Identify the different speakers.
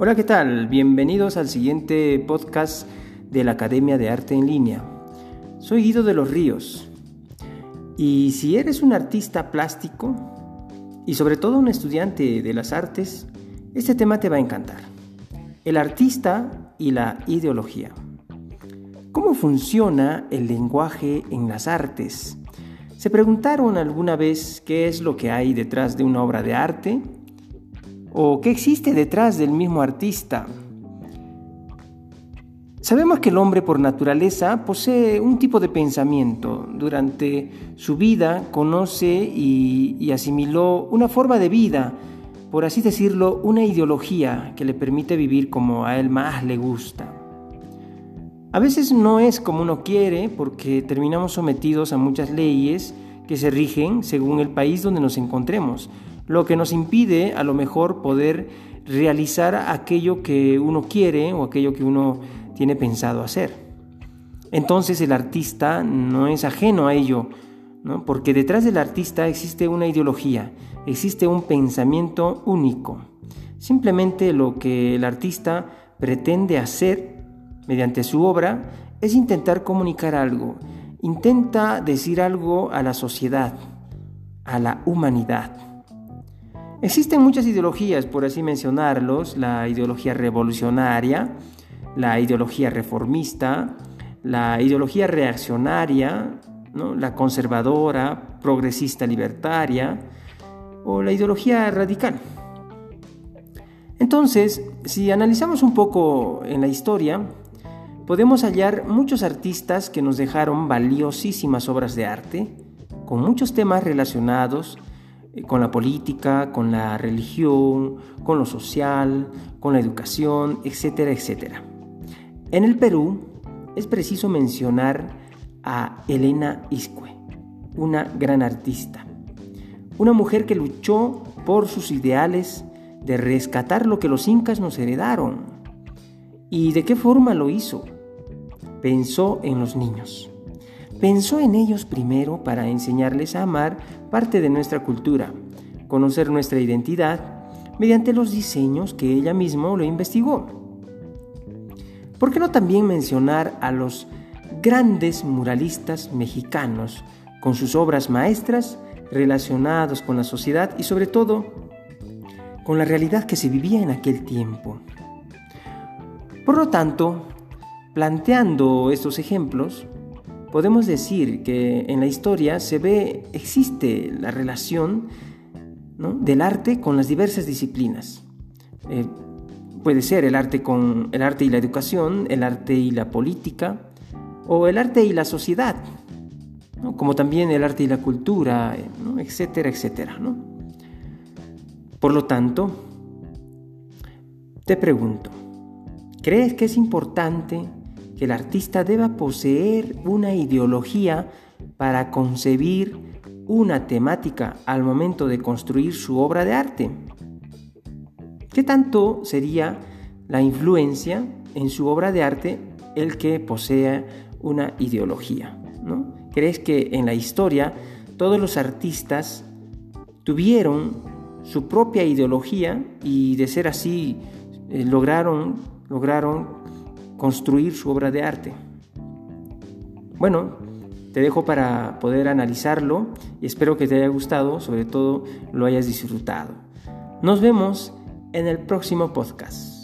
Speaker 1: Hola, ¿qué tal? Bienvenidos al siguiente podcast de la Academia de Arte en Línea. Soy Guido de los Ríos y si eres un artista plástico y sobre todo un estudiante de las artes, este tema te va a encantar. El artista y la ideología. ¿Cómo funciona el lenguaje en las artes? ¿Se preguntaron alguna vez qué es lo que hay detrás de una obra de arte? ¿O qué existe detrás del mismo artista? Sabemos que el hombre por naturaleza posee un tipo de pensamiento. Durante su vida conoce y, asimiló una forma de vida, por así decirlo, una ideología que le permite vivir como a él más le gusta. A veces no es como uno quiere porque terminamos sometidos a muchas leyes que se rigen según el país donde nos encontremos, lo que nos impide a lo mejor poder realizar aquello que uno quiere o aquello que uno tiene pensado hacer. Entonces el artista no es ajeno a ello, porque detrás del artista existe una ideología, existe un pensamiento único. Simplemente lo que el artista pretende hacer mediante su obra es intentar comunicar algo, intenta decir algo a la sociedad, a la humanidad. Existen muchas ideologías, por así mencionarlos, la ideología revolucionaria, la ideología reformista, la ideología reaccionaria, la conservadora, progresista libertaria o la ideología radical. Entonces, si analizamos un poco en la historia, podemos hallar muchos artistas que nos dejaron valiosísimas obras de arte, con muchos temas relacionados con la política, con la religión, con lo social, con la educación, etcétera, etcétera. En el Perú es preciso mencionar a Elena Iscue, una gran artista, una mujer que luchó por sus ideales de rescatar lo que los incas nos heredaron. ¿Y de qué forma lo hizo? Pensó en los niños. Pensó en ellos primero para enseñarles a amar parte de nuestra cultura, conocer nuestra identidad mediante los diseños que ella misma lo investigó. ¿Por qué no también mencionar a los grandes muralistas mexicanos con sus obras maestras relacionados con la sociedad y sobre todo con la realidad que se vivía en aquel tiempo? Por lo tanto, planteando estos ejemplos, podemos decir que en la historia se ve, existe la relación del arte con las diversas disciplinas. Eh, puede ser el arte con el arte y la educación, el arte y la política, o el arte y la sociedad, como también el arte y la cultura, etcétera, etcétera. Por lo tanto, te pregunto, ¿crees que es importante que el artista deba poseer una ideología para concebir una temática al momento de construir su obra de arte. ¿Qué tanto sería la influencia en su obra de arte el que posea una ideología? ¿no? ¿Crees que en la historia todos los artistas tuvieron su propia ideología y de ser así eh, lograron, lograron construir su obra de arte. Bueno, te dejo para poder analizarlo y espero que te haya gustado, sobre todo lo hayas disfrutado. Nos vemos en el próximo podcast.